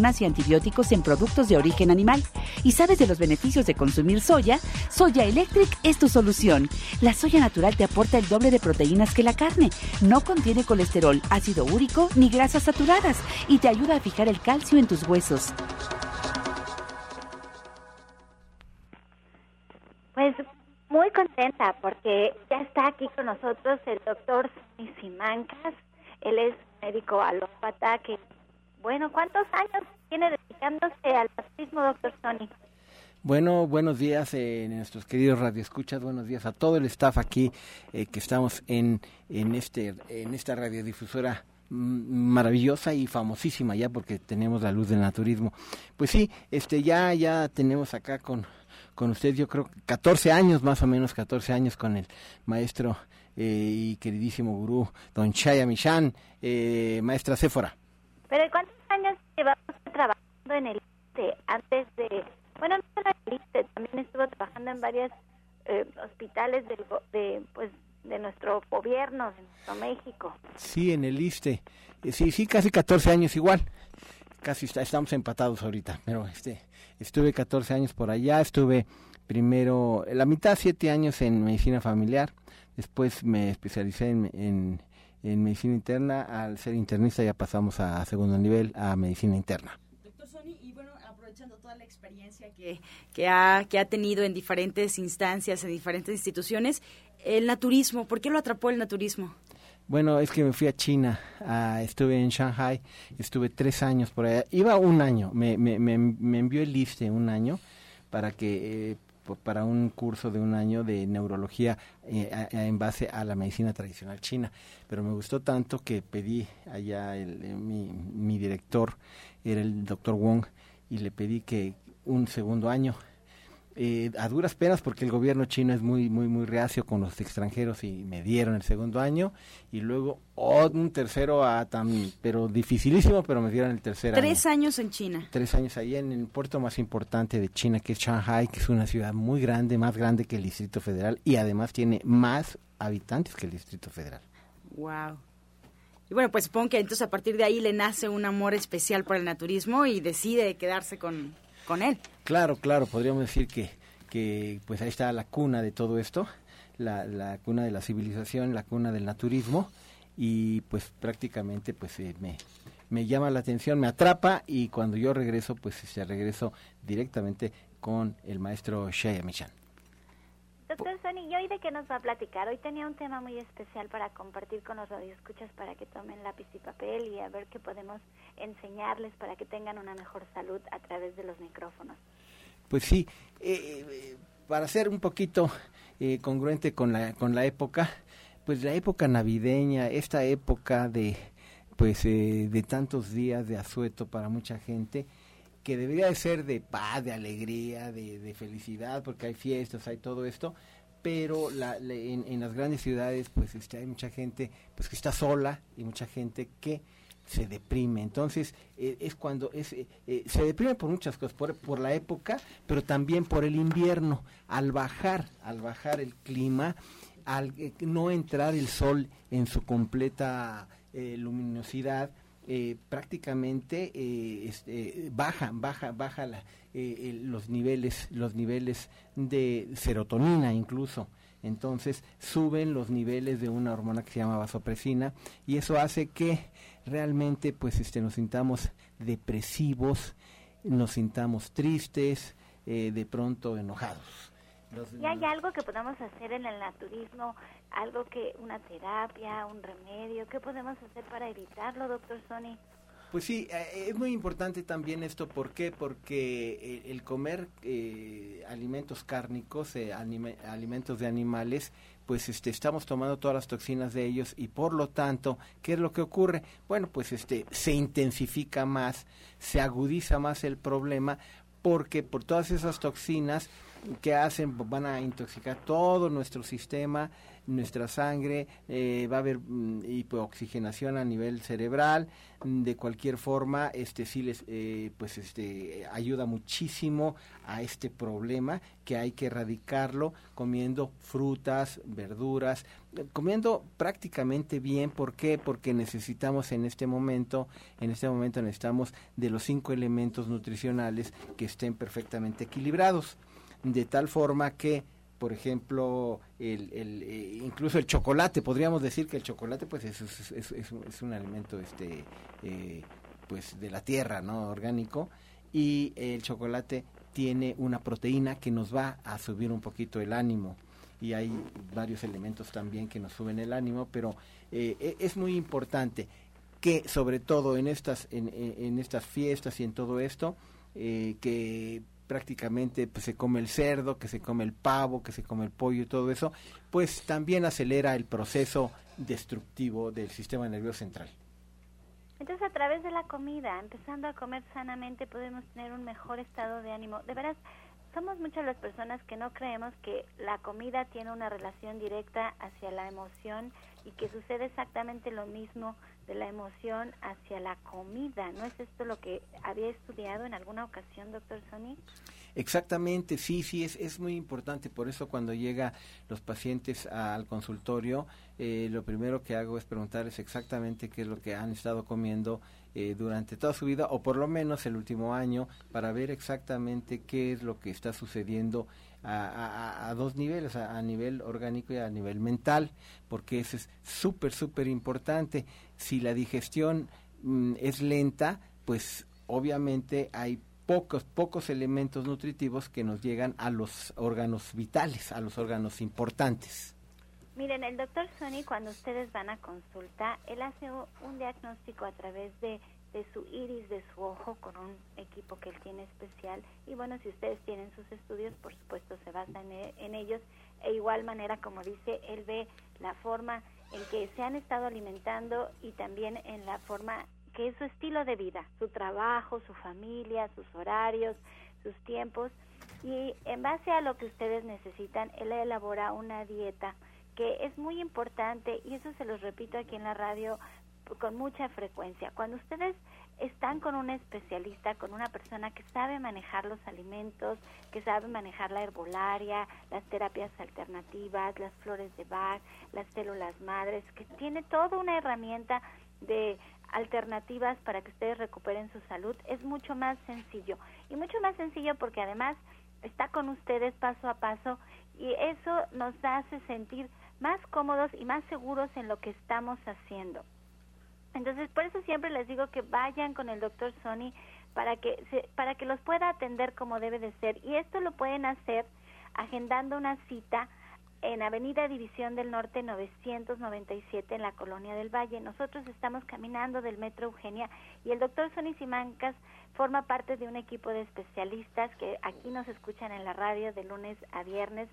y antibióticos en productos de origen animal y sabes de los beneficios de consumir soya, Soya Electric es tu solución. La soya natural te aporta el doble de proteínas que la carne, no contiene colesterol, ácido úrico ni grasas saturadas y te ayuda a fijar el calcio en tus huesos. Pues muy contenta porque ya está aquí con nosotros el doctor Simancas. Él es médico alópata que bueno, ¿cuántos años tiene dedicándose al fascismo, doctor Sony? Bueno, buenos días eh, nuestros queridos radioescuchas, buenos días a todo el staff aquí eh, que estamos en, en, este, en esta radiodifusora maravillosa y famosísima ya porque tenemos la luz del naturismo. Pues sí, este ya ya tenemos acá con con usted yo creo 14 años más o menos 14 años con el maestro eh, y queridísimo gurú don Chaya Michan, eh, maestra Céfora. Pero ¿cuántos años llevamos trabajando en el ISTE antes de, bueno, no solo en el ISTE, también estuvo trabajando en varios eh, hospitales del, de, pues, de nuestro gobierno, de nuestro México. Sí, en el ISTE. Eh, sí, sí, casi 14 años igual. Casi estamos empatados ahorita, pero este, estuve 14 años por allá, estuve primero, la mitad, 7 años en medicina familiar, después me especialicé en medicina interna, al ser internista ya pasamos a, segundo nivel, a medicina interna. Doctor Sony, y bueno, aprovechando toda la experiencia que, que, ha, que ha tenido en diferentes instancias, en diferentes instituciones, el naturismo, ¿por qué lo atrapó el naturismo? Bueno, es que me fui a China, estuve en Shanghai, estuve tres años por allá, iba un año, me, me, me, envió el liste un año para que eh, para un curso de un año de neurología eh, en base a la medicina tradicional china. Pero me gustó tanto que pedí allá, el, eh, mi, mi director era el doctor Wong, y le pedí que un segundo año eh, a duras penas porque el gobierno chino es muy muy muy reacio con los extranjeros y me dieron el segundo año y luego un tercero a tan pero dificilísimo pero me dieron el tercer año. Tres años en China. Tres años ahí en el puerto más importante de China que es Shanghai que es una ciudad muy grande más grande que el Distrito Federal y además tiene más habitantes que el Distrito Federal. Wow. Y bueno, pues supongo que entonces a partir de ahí le nace un amor especial por el naturismo y decide quedarse con, con él. Claro, claro, podríamos decir que, que pues ahí está la cuna de todo esto, la, la cuna de la civilización, la cuna del naturismo y pues prácticamente pues eh, me, me llama la atención, me atrapa y cuando yo regreso pues se este, regreso directamente con el maestro Shaya Michan. Doctor Sony, ¿y hoy de qué nos va a platicar? Hoy tenía un tema muy especial para compartir con los radioescuchas para que tomen lápiz y papel y a ver qué podemos enseñarles para que tengan una mejor salud a través de los micrófonos. Pues sí, eh, para ser un poquito eh, congruente con la, con la época, pues la época navideña, esta época de, pues, eh, de tantos días de asueto para mucha gente, que debería de ser de paz, de alegría, de, de felicidad, porque hay fiestas, hay todo esto, pero la, en, en, las grandes ciudades pues este, hay mucha gente pues que está sola y mucha gente que se deprime. Entonces, eh, es cuando es, eh, eh, se deprime por muchas cosas, por, por, la época, pero también por el invierno. Al bajar, al bajar el clima, al no entrar el sol en su completa luminosidad, prácticamente este, baja, baja, baja la, los niveles, los niveles de serotonina incluso entonces suben los niveles de una hormona que se llama vasopresina y eso hace que realmente pues este nos sintamos depresivos, nos sintamos tristes, eh, de pronto enojados. Los, ¿Y hay algo que podamos hacer en el naturismo? ¿Algo que, una terapia, un remedio? ¿Qué podemos hacer para evitarlo, doctor Sony? Pues sí, eh, es muy importante también esto, ¿por qué? Porque eh, el comer eh, alimentos cárnicos, eh, alimentos de animales, pues este, estamos tomando todas las toxinas de ellos y por lo tanto, ¿qué es lo que ocurre? Bueno, pues este, se intensifica más, se agudiza más el problema porque por todas esas toxinas que hacen van a intoxicar todo nuestro sistema, nuestra sangre, eh, va a haber mm, hipooxigenación a nivel cerebral, mm, de cualquier forma, este sí les, eh, pues este ayuda muchísimo a este problema que hay que erradicarlo comiendo frutas, verduras, comiendo prácticamente bien, ¿por qué? Porque necesitamos en este momento, en este momento necesitamos de los cinco elementos nutricionales que estén perfectamente equilibrados, de tal forma que por ejemplo, el, eh, incluso el chocolate, podríamos decir que el chocolate pues es, es, un alimento este eh, pues de la tierra, ¿no? orgánico y el chocolate tiene una proteína que nos va a subir un poquito el ánimo y hay varios elementos también que nos suben el ánimo, pero eh, e, es muy importante que sobre todo en estas en estas fiestas y en todo esto que prácticamente pues, se come el cerdo, que se come el pavo, que se come el pollo y todo eso, pues también acelera el proceso destructivo del sistema nervioso central. Entonces, a través de la comida, empezando a comer sanamente, podemos tener un mejor estado de ánimo. De veras, somos muchas las personas que no creemos que la comida tiene una relación directa hacia la emoción y que sucede exactamente lo mismo de la emoción hacia la comida. ¿No es esto lo que había estudiado en alguna ocasión, doctor Sony? Exactamente, sí, sí, es, es muy importante. Por eso cuando llega los pacientes al consultorio, eh, lo primero que hago es preguntarles exactamente qué es lo que han estado comiendo eh, durante toda su vida o por lo menos el último año para ver exactamente qué es lo que está sucediendo a, dos niveles, a, nivel orgánico y a nivel mental, porque eso es súper, súper importante. Si la digestión mm, es lenta, pues obviamente hay pocos, pocos elementos nutritivos que nos llegan a los órganos vitales, a los órganos importantes. Miren, el doctor Sony, cuando ustedes van a consulta, él hace un diagnóstico a través de de su iris, de su ojo, con un equipo que él tiene especial. Y bueno, si ustedes tienen sus estudios, por supuesto se basan e, en, ellos. E igual manera, como dice, él ve la forma en que se han estado alimentando y también en la forma que es su estilo de vida, su trabajo, su familia, sus horarios, sus tiempos. Y en base a lo que ustedes necesitan, él elabora una dieta que es muy importante y eso se los repito aquí en la radio con mucha frecuencia. Cuando ustedes están con un especialista, con una persona que sabe manejar los alimentos, que sabe manejar la herbolaria, las terapias alternativas, las flores de Bach, las células madres, que tiene toda una herramienta de alternativas para que ustedes recuperen su salud, es mucho más sencillo. Y mucho más sencillo porque además está con ustedes paso a paso y eso nos hace sentir más cómodos y más seguros en lo que estamos haciendo. Entonces, por eso siempre les digo que vayan con el doctor Sony para que, se, para que los pueda atender como debe de ser. Y esto lo pueden hacer agendando una cita en Avenida División del Norte 997 en la Colonia del Valle. Nosotros estamos caminando del Metro Eugenia y el doctor Sonny Simancas forma parte de un equipo de especialistas que aquí nos escuchan en la radio de lunes a viernes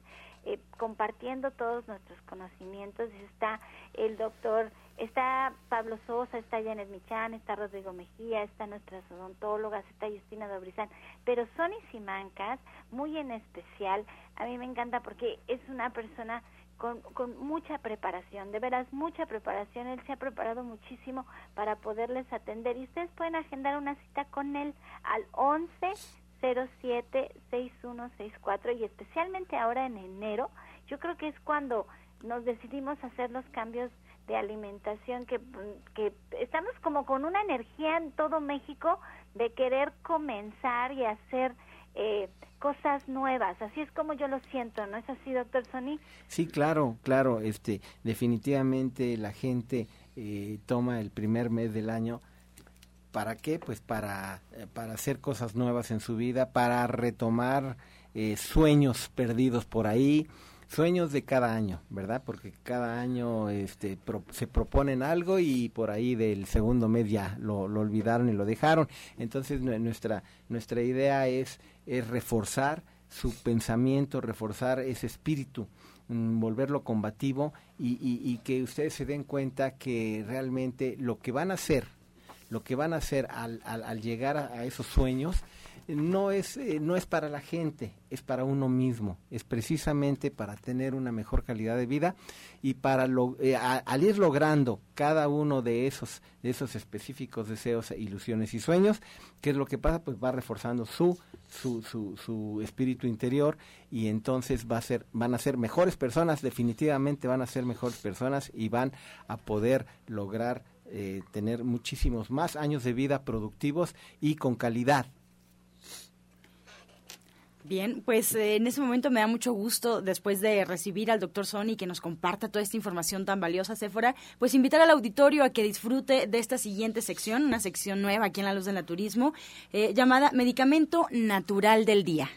eh, compartiendo todos nuestros conocimientos. Está el doctor, está Pablo Sosa, está Janet Michan, está Rodrigo Mejía, está nuestras odontólogas, está Justina Dobrizán, pero Sonny Simancas, muy en especial, a mí me encanta porque es una persona con, con mucha preparación, de veras mucha preparación. Él se ha preparado muchísimo para poderles atender y ustedes pueden agendar una cita con él al 11 07 6164 y especialmente ahora en enero, yo creo que es cuando nos decidimos hacer los cambios de alimentación que, que estamos como con una energía en todo México de querer comenzar y hacer eh, cosas nuevas. Así es como yo lo siento, ¿no es así, doctor Sony? Sí, claro, claro. Este, definitivamente la gente eh, toma el primer mes del año. ¿Para qué? Pues para, eh, para hacer cosas nuevas en su vida, para retomar sueños perdidos por ahí, sueños de cada año, ¿verdad? Porque cada año este, se proponen algo y por ahí del segundo mes ya lo, olvidaron y lo dejaron. Entonces nuestra, nuestra idea es, es reforzar su pensamiento, reforzar ese espíritu, mm, volverlo combativo y, y, que ustedes se den cuenta que realmente lo que van a hacer, lo que van a hacer al, al, al llegar a esos sueños, no es, eh, no es para la gente, es para uno mismo, es precisamente para tener una mejor calidad de vida y para lo, eh, al ir logrando cada uno de esos, de esos específicos deseos, ilusiones y sueños, ¿qué es lo que pasa? Pues va reforzando su, su, su, su espíritu interior y entonces va a ser, van a ser mejores personas, definitivamente van a ser mejores personas y van a poder lograr eh, tener muchísimos más años de vida productivos y con calidad Bien, pues eh, en ese momento me da mucho gusto, después de recibir al doctor Sony que nos comparta toda esta información tan valiosa, Sephora, pues invitar al auditorio a que disfrute de esta siguiente sección, una sección nueva aquí en La Luz del Naturismo, eh, llamada Medicamento Natural del Día.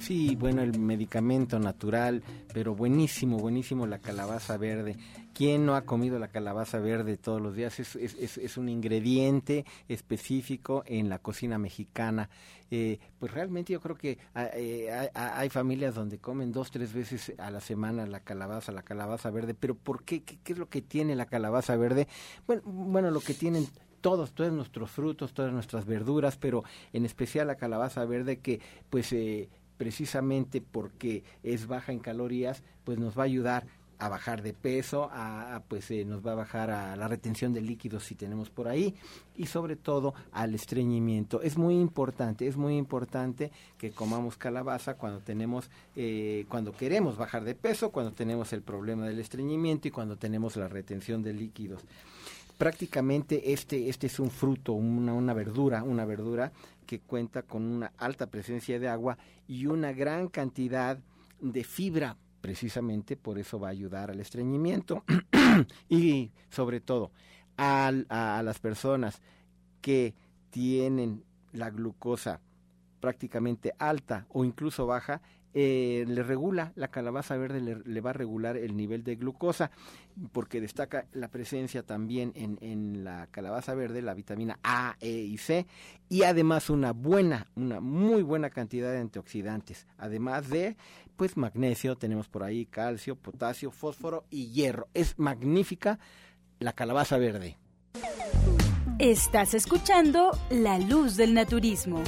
Sí, bueno, el medicamento natural, pero buenísimo, buenísimo la calabaza verde. ¿Quién no ha comido la calabaza verde todos los días? Es, es, es, un ingrediente específico en la cocina mexicana. Eh, pues realmente yo creo que eh, hay, hay, familias donde comen dos, tres veces a la semana la calabaza, la calabaza verde. Pero ¿por qué? ¿Qué, qué es lo que tiene la calabaza verde? Bueno, bueno lo que tienen todos, todos nuestros frutos, todas nuestras verduras, pero en especial la calabaza verde que pues eh, precisamente porque es baja en calorías, pues nos va a ayudar a bajar de peso, a, pues eh, nos va a bajar a la retención de líquidos si tenemos por ahí y sobre todo al estreñimiento. Es muy importante, es muy importante que comamos calabaza cuando tenemos, eh, cuando queremos bajar de peso, cuando tenemos el problema del estreñimiento y cuando tenemos la retención de líquidos prácticamente este, este es un fruto, una, una verdura, una verdura que cuenta con una alta presencia de agua y una gran cantidad de fibra, precisamente por eso va a ayudar al estreñimiento. [clears throat] Y sobre todo a, a, a las personas que tienen la glucosa prácticamente alta o incluso baja, eh, le regula, la calabaza verde le, va a regular el nivel de glucosa, porque destaca la presencia también en, en, la calabaza verde, la vitamina A, E y C, y además una buena, una muy buena cantidad de antioxidantes, además de, pues, magnesio, tenemos por ahí calcio, potasio, fósforo y hierro. Es magnífica la calabaza verde. Estás escuchando La Luz del Naturismo.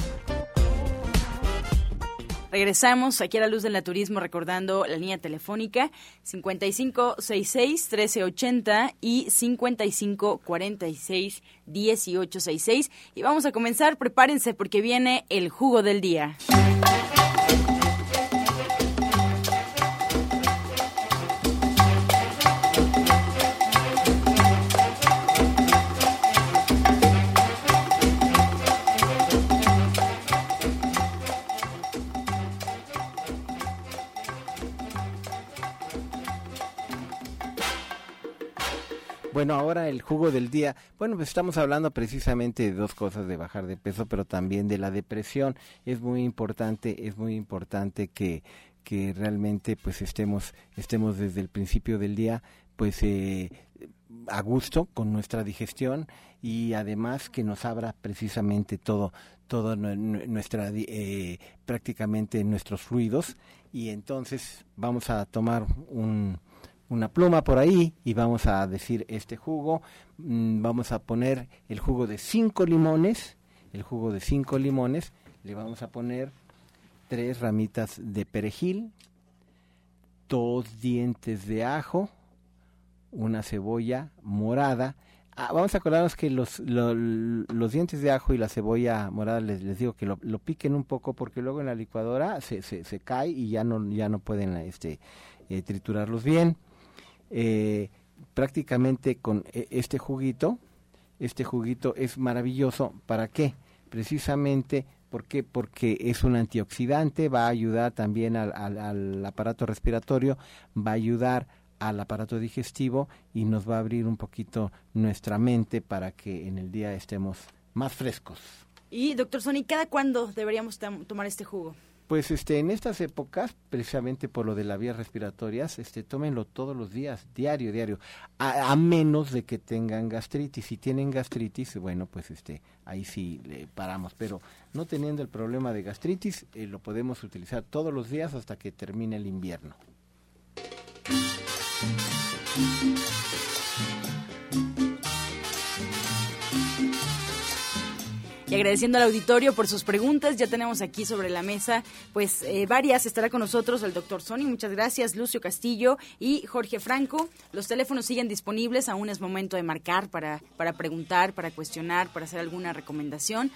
Regresamos aquí a la luz del naturismo recordando la línea telefónica 5566-1380 y 5546-1866. Y vamos a comenzar, prepárense porque viene el jugo del día. Bueno, ahora el jugo del día. Bueno, pues estamos hablando precisamente de dos cosas, de bajar de peso, pero también de la depresión. Es muy importante, es muy importante que, que realmente pues estemos, estemos desde el principio del día pues eh, a gusto con nuestra digestión y además que nos abra precisamente todo todo nuestra eh, prácticamente nuestros fluidos y entonces vamos a tomar un, una pluma por ahí y vamos a decir este jugo mm, vamos a poner el jugo de cinco limones el jugo de cinco limones le vamos a poner tres ramitas de perejil dos dientes de ajo una cebolla morada. Ah, vamos a acordarnos que los, los dientes de ajo y la cebolla morada les, les digo que lo, piquen un poco porque luego en la licuadora se, se, se cae y ya no, ya no pueden este, eh, triturarlos bien. Eh, prácticamente con e, este juguito, este juguito es maravilloso. ¿Para qué? Precisamente ¿Por qué? Porque es un antioxidante, va a ayudar también al, al, aparato respiratorio, va a ayudar al aparato digestivo y nos va a abrir un poquito nuestra mente para que en el día estemos más frescos. Y doctor Sony, ¿cada cuándo deberíamos tomar este jugo? Pues este, en estas épocas, precisamente por lo de las vías respiratorias, este, tómenlo todos los días, diario, diario, a, menos de que tengan gastritis. Si tienen gastritis, bueno, pues este, ahí sí le paramos. Pero no teniendo el problema de gastritis, eh, lo podemos utilizar todos los días hasta que termine el invierno. Y agradeciendo al auditorio por sus preguntas, ya tenemos aquí sobre la mesa, pues eh, varias. Estará con nosotros el doctor Sony, muchas gracias, Lucio Castillo y Jorge Franco. Los teléfonos siguen disponibles, aún es momento de marcar para, para preguntar, para cuestionar, para hacer alguna recomendación.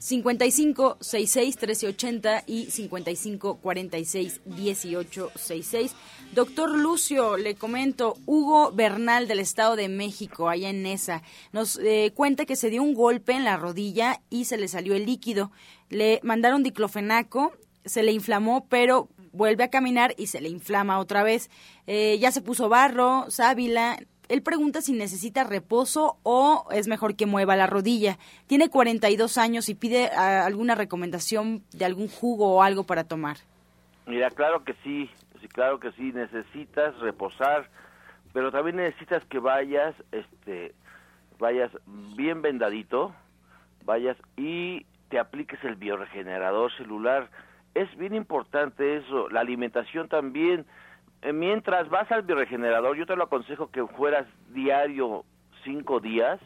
55 66 1380 y 55 46 1866. Doctor Lucio, le comento, Hugo Bernal del Estado de México, allá en Nesa, nos eh, cuenta que se dio un golpe en la rodilla y se le salió el líquido. Le mandaron diclofenaco, se le inflamó, pero vuelve a caminar y se le inflama otra vez. Eh, ya se puso barro, sábila, él pregunta si necesita reposo o es mejor que mueva la rodilla. Tiene 42 años y pide ah, alguna recomendación de algún jugo o algo para tomar. Mira, claro que sí, sí, claro que sí, necesitas reposar, pero también necesitas que vayas, este, vayas bien vendadito, vayas y te apliques el bioregenerador celular. Es bien importante eso, la alimentación también mientras vas al bioregenerador, yo te lo aconsejo que fueras diario cinco días,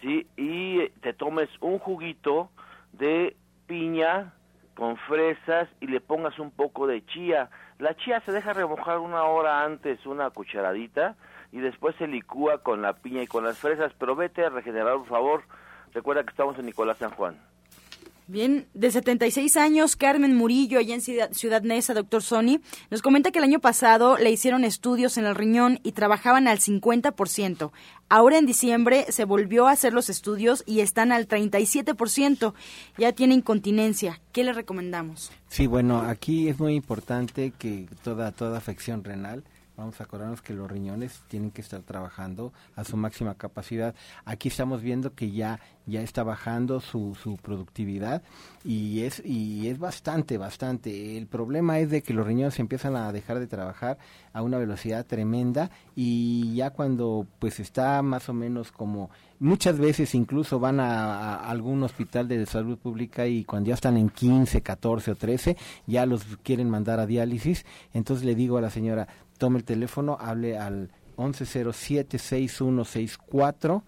¿sí? Y te tomes un juguito de piña con fresas y le pongas un poco de chía. La chía se deja remojar una hora antes, una cucharadita, y después se licúa con la piña y con las fresas. Pero vete a regenerar, por favor. Recuerda que estamos en Nicolás San Juan. Bien, de 76 años, Carmen Murillo, allá en Ciudad, Ciudad Neza, doctor Sony, nos comenta que el año pasado le hicieron estudios en el riñón y trabajaban al 50%. Ahora en diciembre se volvió a hacer los estudios y están al 37%. Ya tiene incontinencia. ¿Qué le recomendamos? Sí, bueno, aquí es muy importante que toda, toda afección renal Vamos a acordarnos que los riñones tienen que estar trabajando a su máxima capacidad. Aquí estamos viendo que ya ya está bajando su, su productividad y es y es bastante bastante. El problema es de que los riñones empiezan a dejar de trabajar a una velocidad tremenda y ya cuando pues está más o menos como muchas veces incluso van a, a, algún hospital de salud pública y cuando ya están en 15, 14 o 13 ya los quieren mandar a diálisis. Entonces le digo a la señora, tome el teléfono, hable al 1107-6164.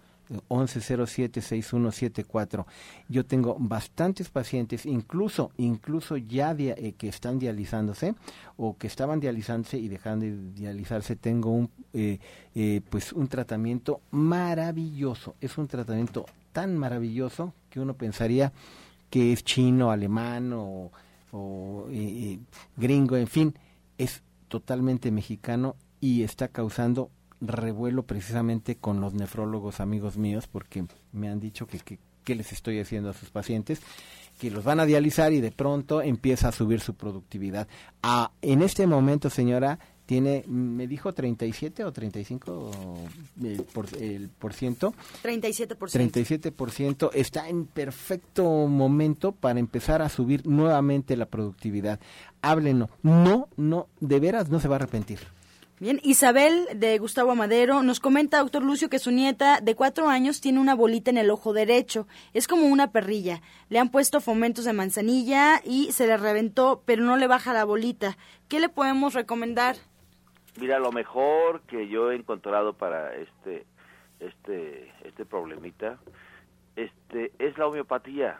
1107-6174. Yo tengo bastantes pacientes, incluso, incluso ya eh, que están dializándose o que estaban dializándose y dejando de dializarse. Tengo un, eh, eh, pues un tratamiento maravilloso. Es un tratamiento tan maravilloso que uno pensaría que es chino, alemán o, o gringo, en fin, es totalmente mexicano y está causando revuelo precisamente con los nefrólogos amigos míos porque me han dicho que, que, les estoy haciendo a sus pacientes que los van a dializar y de pronto empieza a subir su productividad. Ah, en este momento, señora, tiene, me dijo 37 o 35 el, por, el por ciento. 37%. 37% está en perfecto momento para empezar a subir nuevamente la productividad. Háblenos. No, no, de veras no se va a arrepentir. Bien, Isabel de Gustavo Amadero nos comenta, doctor Lucio, que su nieta de cuatro años tiene una bolita en el ojo derecho. Es como una perrilla. Le han puesto fomentos de manzanilla y se le reventó, pero no le baja la bolita. ¿Qué le podemos recomendar? Mira, lo mejor que yo he encontrado para este este este problemita este es la homeopatía.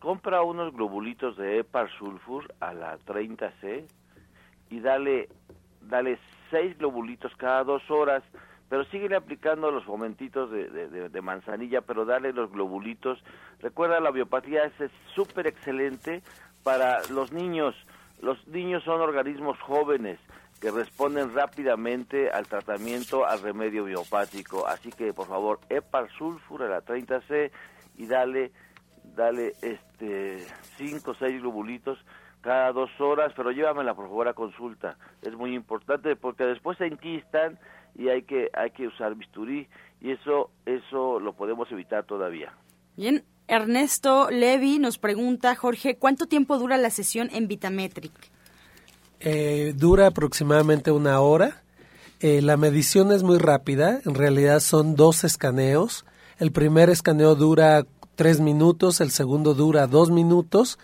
Compra unos globulitos de Epar Sulfur a la 30C y dale dale seis globulitos cada dos horas, pero síguele aplicando los fomentitos de, de, manzanilla, pero dale los globulitos. Recuerda, la biopatía es súper excelente para los niños. Los niños son organismos jóvenes que responden rápidamente al tratamiento, al remedio biopático. Así que, por favor, Epar Sulfur a la 30C y dale, dale este, cinco o seis globulitos cada dos horas, pero llévamela por favor a consulta. Es muy importante porque después se enquistan y hay que hay que usar bisturí y eso eso lo podemos evitar todavía. Bien, Ernesto Levi nos pregunta, Jorge, ¿cuánto tiempo dura la sesión en Vitametric? Eh, dura aproximadamente una hora. Eh, la medición es muy rápida, en realidad son dos escaneos. El primer escaneo dura tres minutos, el segundo dura dos minutos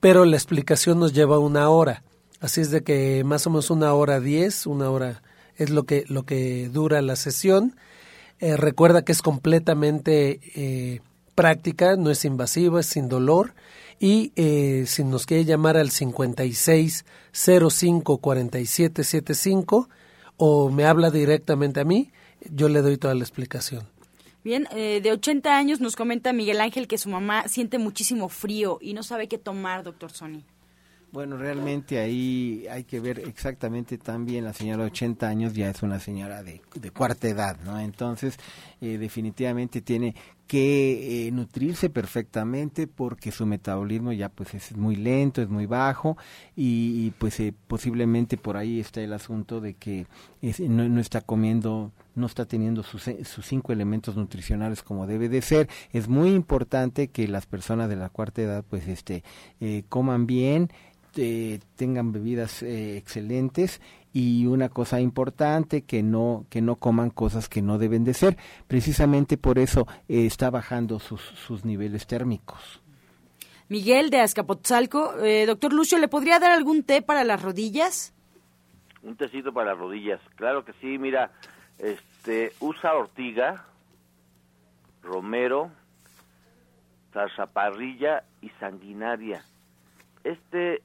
pero la explicación nos lleva una hora. Así es de que más o menos una hora diez, una hora es lo que, lo que dura la sesión. Eh, recuerda que es completamente eh, práctica, no es invasiva, es sin dolor. Y eh, si nos quiere llamar al 56 05 47 75 o me habla directamente a mí, yo le doy toda la explicación. Bien, eh, de 80 años nos comenta Miguel Ángel que su mamá siente muchísimo frío y no sabe qué tomar, doctor Sony. Bueno, realmente ahí hay que ver exactamente también, la señora de 80 años ya es una señora de, cuarta edad, ¿no? Entonces, eh, definitivamente tiene que eh, nutrirse perfectamente porque su metabolismo ya pues es muy lento, es muy bajo y, pues posiblemente por ahí está el asunto de que no, no está comiendo no está teniendo sus, sus, cinco elementos nutricionales como debe de ser. Es muy importante que las personas de la cuarta edad pues este eh, coman bien, eh, tengan bebidas eh, excelentes y una cosa importante que no que no coman cosas que no deben de ser. Precisamente por eso está bajando sus, sus niveles térmicos. Miguel de Azcapotzalco, doctor Lucio, ¿le podría dar algún té para las rodillas? Un tecito para las rodillas, claro que sí, mira, este, usa ortiga, romero, zarzaparrilla y sanguinaria. Este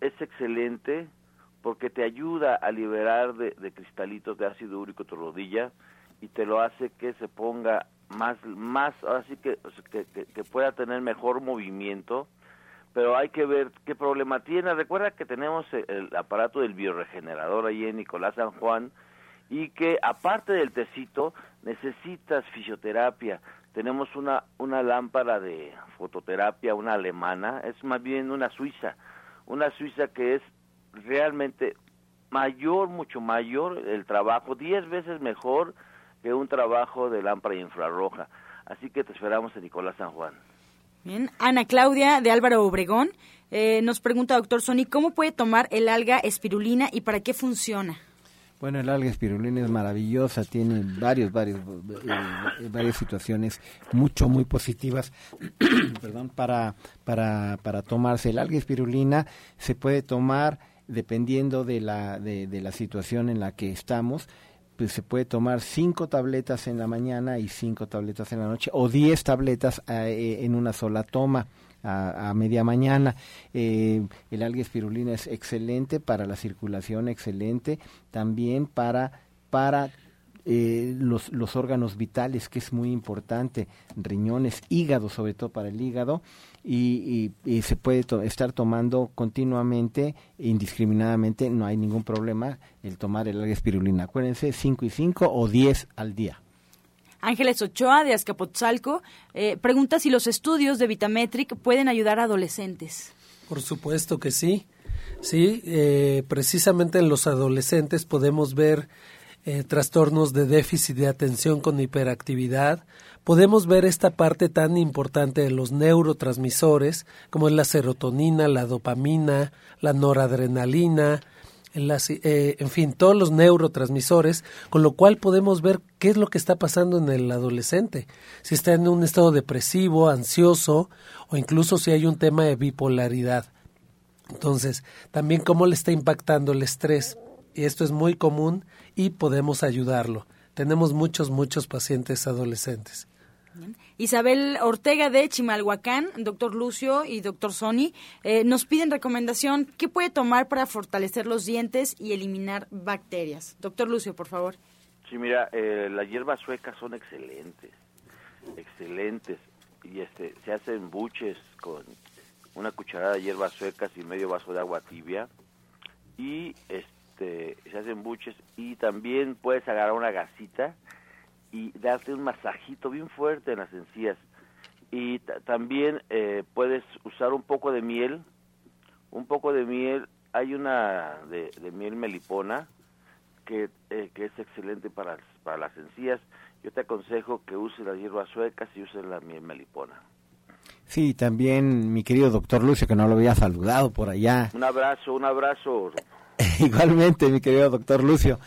es excelente porque te ayuda a liberar de, cristalitos de ácido úrico tu rodilla y te lo hace que se ponga más, más, así que, que, pueda tener mejor movimiento, pero hay que ver qué problema tiene. Recuerda que tenemos el aparato del bioregenerador ahí en Nicolás San Juan, y que aparte del tecito necesitas fisioterapia. Tenemos una, una lámpara de fototerapia, una alemana, es más bien una suiza, una suiza que es realmente mayor, mucho mayor el trabajo, diez veces mejor que un trabajo de lámpara infrarroja. Así que te esperamos en Nicolás San Juan. Bien, Ana Claudia de Álvaro Obregón eh, nos pregunta, doctor Sony, ¿cómo puede tomar el alga espirulina y para qué funciona? Bueno, el alga espirulina es maravillosa, tiene varios, varios, eh, varias situaciones mucho, muy positivas, [clears throat] perdón, para, para, para tomarse. El alga espirulina se puede tomar dependiendo de la, de, la situación en la que estamos pues se puede tomar cinco tabletas en la mañana y cinco tabletas en la noche o diez tabletas eh, en una sola toma a, media mañana. Eh, el alga espirulina es excelente para la circulación, excelente también para, para eh, los, los, órganos vitales, que es muy importante, riñones, hígado, sobre todo para el hígado, y, y, se puede estar tomando continuamente, indiscriminadamente, no hay ningún problema el tomar el alga espirulina. Acuérdense, 5 y 5 o 10 al día. Ángeles Ochoa de Azcapotzalco eh, pregunta si los estudios de Vitametric pueden ayudar a adolescentes. Por supuesto que sí. Sí, eh, precisamente en los adolescentes podemos ver eh, trastornos de déficit de atención con hiperactividad. Podemos ver esta parte tan importante de los neurotransmisores, como es la serotonina, la dopamina, la noradrenalina, eh, en fin, todos los neurotransmisores, con lo cual podemos ver qué es lo que está pasando en el adolescente, si está en un estado depresivo, ansioso o incluso si hay un tema de bipolaridad. Entonces, también cómo le está impactando el estrés. Y esto es muy común y podemos ayudarlo. Tenemos muchos, muchos pacientes adolescentes. Isabel Ortega de Chimalhuacán, doctor Lucio y doctor Sony, eh, nos piden recomendación, ¿qué puede tomar para fortalecer los dientes y eliminar bacterias? Doctor Lucio, por favor. Sí, mira, eh, las hierbas suecas son excelentes, excelentes, y este, se hacen buches con una cucharada de hierbas suecas y medio vaso de agua tibia, y este, se hacen buches, y también puedes agarrar una gasita, y darte un masajito bien fuerte en las encías. Y también eh, puedes usar un poco de miel, un poco de miel, hay una de, miel melipona que, eh, que es excelente para, para las encías. Yo te aconsejo que uses las hierbas suecas y uses la miel melipona. Sí, también mi querido doctor Lucio, que no lo había saludado por allá. Un abrazo, un abrazo. [laughs] Igualmente, mi querido doctor Lucio.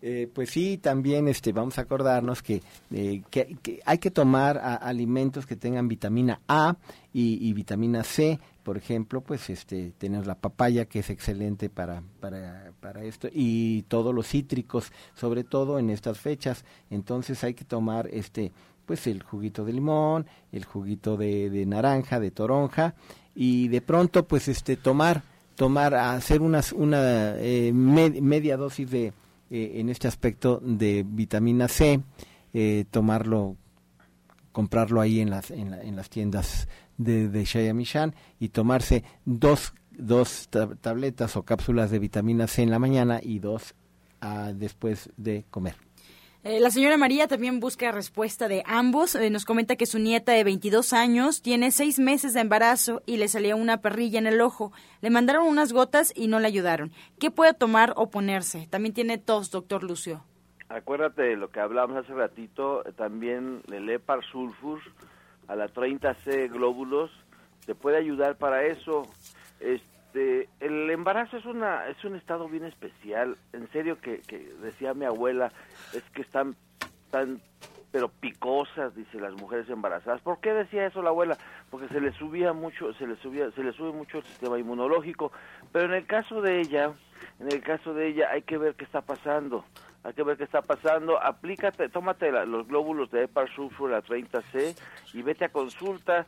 Eh, pues sí, también este, vamos a acordarnos que, eh, que, hay que tomar alimentos que tengan vitamina A y, vitamina C. Por ejemplo, pues este, tenemos la papaya que es excelente para, para, para esto y todos los cítricos, sobre todo en estas fechas. Entonces hay que tomar este, pues el juguito de limón, el juguito de, de naranja, de toronja y de pronto pues este tomar tomar hacer unas una eh, media dosis de eh, en este aspecto de vitamina C, eh, tomarlo, comprarlo ahí en las, en, las tiendas de, de Shayamishan y tomarse dos, dos tabletas o cápsulas de vitamina C en la mañana y dos ah, después de comer. Eh, la señora María también busca respuesta de ambos. Eh, nos comenta que su nieta de 22 años tiene seis meses de embarazo y le salió una perrilla en el ojo. Le mandaron unas gotas y no le ayudaron. ¿Qué puede tomar o ponerse? También tiene tos, doctor Lucio. Acuérdate de lo que hablábamos hace ratito, eh, también el Epar Sulfur a la 30C glóbulos te puede ayudar para eso. Este, este, el embarazo es una es un estado bien especial. En serio que, decía mi abuela es que están tan pero picosas dice las mujeres embarazadas. ¿por qué decía eso la abuela? porque se le subía mucho se le subía se le sube mucho el sistema inmunológico. Pero en el caso de ella en el caso de ella hay que ver qué está pasando. Hay que ver qué está pasando, aplícate, tómate los glóbulos de Epar Sulfur a 30C y vete a consulta.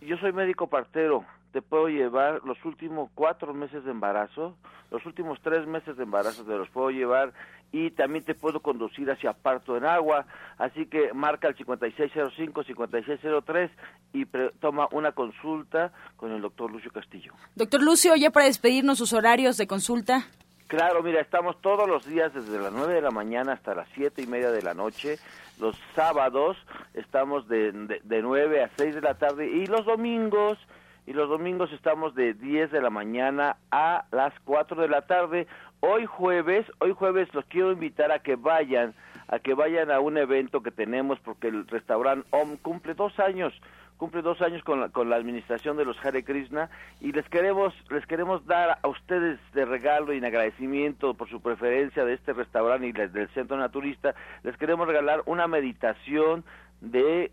Yo soy médico partero, te puedo llevar los últimos cuatro meses de embarazo, los últimos tres meses de embarazo te los puedo llevar y también te puedo conducir hacia parto en agua, así que marca el 5605-5603 y toma una consulta con el doctor Lucio Castillo. Doctor Lucio, ya para despedirnos sus horarios de consulta. Claro, mira, estamos todos los días desde las 9 de la mañana hasta las siete y media de la noche. Los sábados estamos de, de, de 9 a 6 de la tarde y los domingos y los domingos estamos de 10 de la mañana a las 4 de la tarde. Hoy jueves, hoy jueves los quiero invitar a que vayan, a que vayan a un evento que tenemos porque el restaurante OM cumple dos años, cumple dos años con la, con la administración de los Hare Krishna y les queremos, les queremos dar a ustedes de regalo y en agradecimiento por su preferencia de este restaurante y del centro naturista, les queremos regalar una meditación de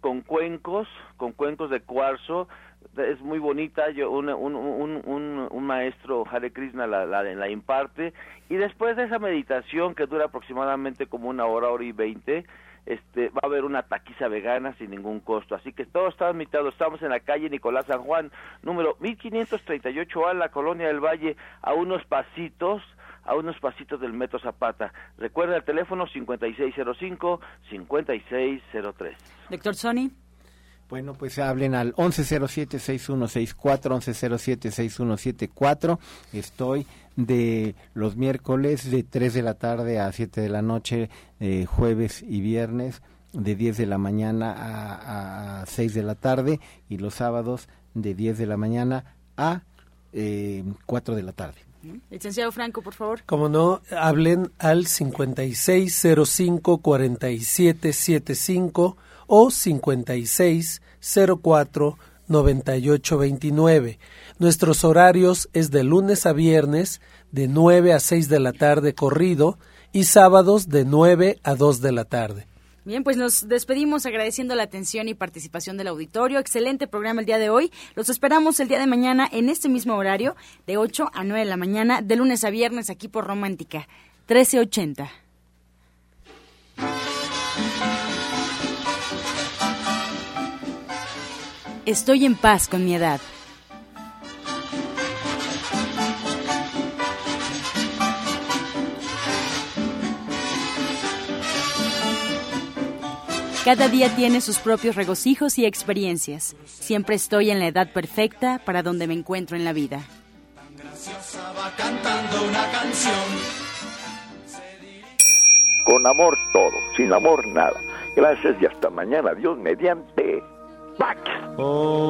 con cuencos, con cuencos de cuarzo, es muy bonita, yo un, un, un, un, maestro Hare Krishna la, la, la, imparte y después de esa meditación que dura aproximadamente como una hora, hora y veinte, este, va a haber una taquiza vegana sin ningún costo. Así que todo está invitado. Estamos en la calle Nicolás San Juan, número 1538A, la Colonia del Valle, a unos pasitos a unos pasitos del Metro Zapata. Recuerda el teléfono 5605-5603. Doctor Sony. Bueno, pues hablen al 1107-6164, 1107-6174. Estoy de los miércoles de 3 de la tarde a 7 de la noche, eh, jueves y viernes, de 10 de la mañana a, a 6 de la tarde, y los sábados de 10 de la mañana a eh, 4 de la tarde. Licenciado Franco, por favor. Como no, hablen al 5605-4775 o 5604-9829. Nuestros horarios es de lunes a viernes de 9 a 6 de la tarde corrido y sábados de 9 a 2 de la tarde. Bien, pues nos despedimos agradeciendo la atención y participación del auditorio. Excelente programa el día de hoy. Los esperamos el día de mañana en este mismo horario, de 8 a 9 de la mañana, de lunes a viernes, aquí por Romántica, 1380. Estoy en paz con mi edad. Cada día tiene sus propios regocijos y experiencias. Siempre estoy en la edad perfecta para donde me encuentro en la vida. Con amor todo, sin amor nada. Gracias y hasta mañana. Dios mediante. back. Oh.